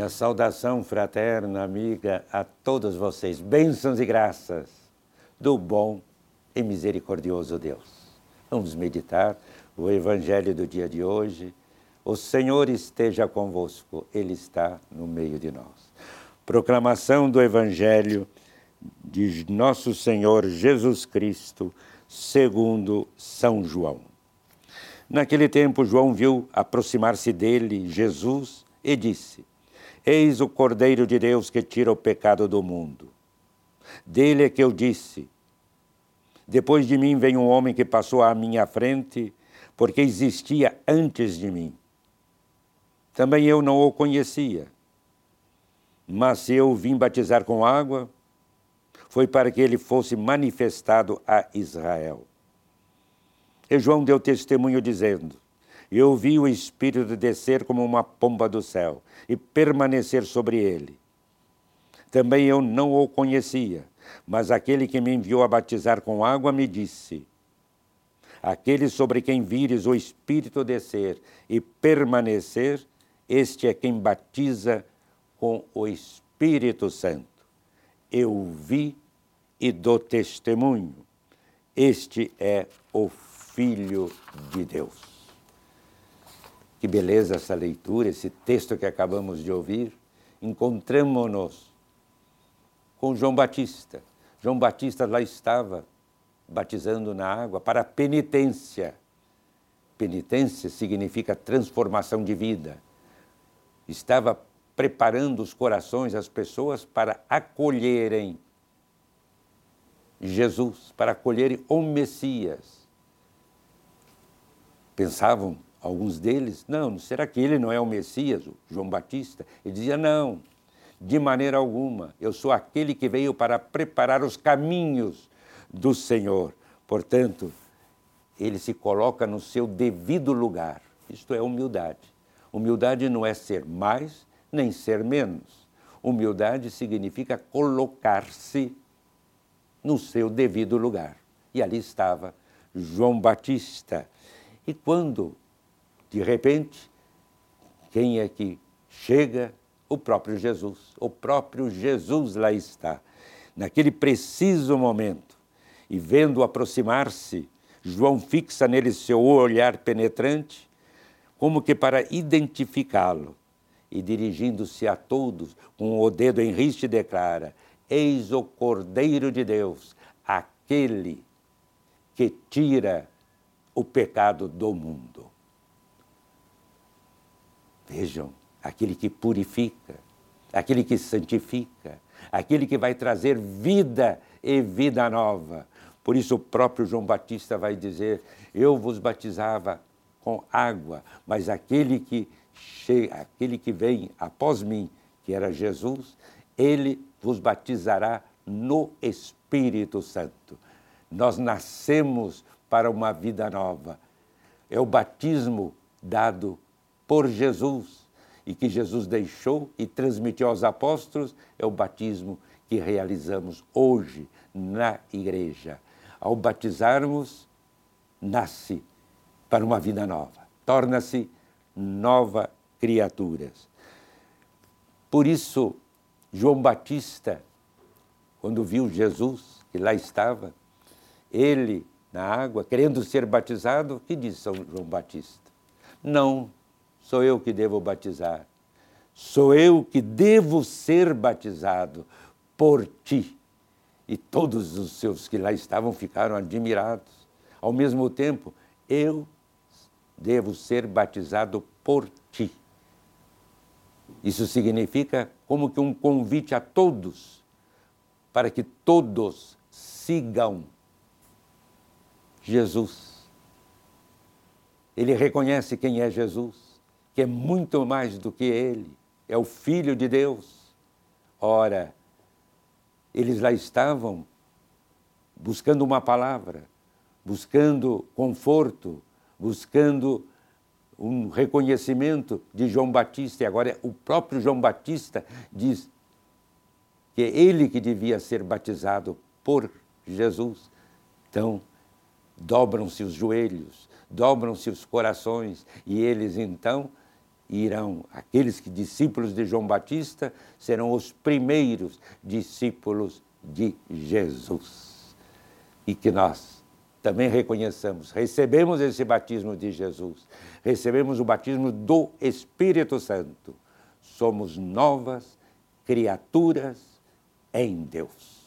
Minha saudação fraterna, amiga, a todos vocês. Bênçãos e graças do bom e misericordioso Deus. Vamos meditar o Evangelho do dia de hoje. O Senhor esteja convosco, Ele está no meio de nós. Proclamação do Evangelho de Nosso Senhor Jesus Cristo, segundo São João. Naquele tempo, João viu aproximar-se dele Jesus e disse: Eis o Cordeiro de Deus que tira o pecado do mundo. Dele é que eu disse: Depois de mim vem um homem que passou à minha frente, porque existia antes de mim. Também eu não o conhecia. Mas se eu vim batizar com água, foi para que ele fosse manifestado a Israel. E João deu testemunho dizendo: Eu vi o Espírito descer como uma pomba do céu e permanecer sobre ele. Também eu não o conhecia, mas aquele que me enviou a batizar com água me disse: Aquele sobre quem vires o Espírito descer e permanecer, este é quem batiza com o Espírito Santo. Eu vi e dou testemunho. Este é o Filho de Deus. Que beleza essa leitura, esse texto que acabamos de ouvir. Encontramos-nos com João Batista. João Batista lá estava batizando na água para penitência. Penitência significa transformação de vida. Estava preparando os corações das pessoas para acolherem Jesus, para acolherem o Messias. Pensavam alguns deles, não, será que ele não é o Messias, o João Batista? Ele dizia, não, de maneira alguma, eu sou aquele que veio para preparar os caminhos do Senhor. Portanto, ele se coloca no seu devido lugar. Isto é humildade. Humildade não é ser mais nem ser menos. Humildade significa colocar-se no seu devido lugar. E ali estava João Batista. E quando de repente, quem é que chega? O próprio Jesus. O próprio Jesus lá está. Naquele preciso momento, e vendo aproximar-se, João fixa nele seu olhar penetrante, como que para identificá-lo. E dirigindo-se a todos, com o dedo em riste, declara: Eis o Cordeiro de Deus, aquele que tira o pecado do mundo. Vejam, aquele que purifica, aquele que santifica, aquele que vai trazer vida e vida nova. Por isso o próprio João Batista vai dizer: Eu vos batizava com água, mas aquele que chega, aquele que vem após mim, que era Jesus, ele vos batizará no Espírito Santo. Nós nascemos para uma vida nova. É o batismo dado por Jesus e que Jesus deixou e transmitiu aos apóstolos é o batismo que realizamos hoje na igreja. Ao batizarmos, nasce para uma vida nova, torna-se nova criatura. Por isso, João Batista, quando viu Jesus, que lá estava, ele na água, querendo ser batizado, que diz São João Batista? Não sou eu que devo batizar. Sou eu que devo ser batizado por ti. E todos os seus que lá estavam ficaram admirados. Ao mesmo tempo, eu devo ser batizado por ti. Isso significa como que um convite a todos, para que todos sigam Jesus. Ele reconhece quem é Jesus que é muito mais do que ele, é o Filho de Deus. Ora, eles lá estavam buscando uma palavra, buscando conforto, buscando um reconhecimento de João Batista. E agora o próprio João Batista diz que é ele que devia ser batizado por Jesus. Então, dobram-se os joelhos, dobram-se os corações e eles então irão, aqueles que discípulos de João Batista, serão os primeiros discípulos de Jesus. E que nós também reconheçamos, recebemos esse batismo de Jesus, recebemos o batismo do Espírito Santo. Somos novas criaturas em Deus.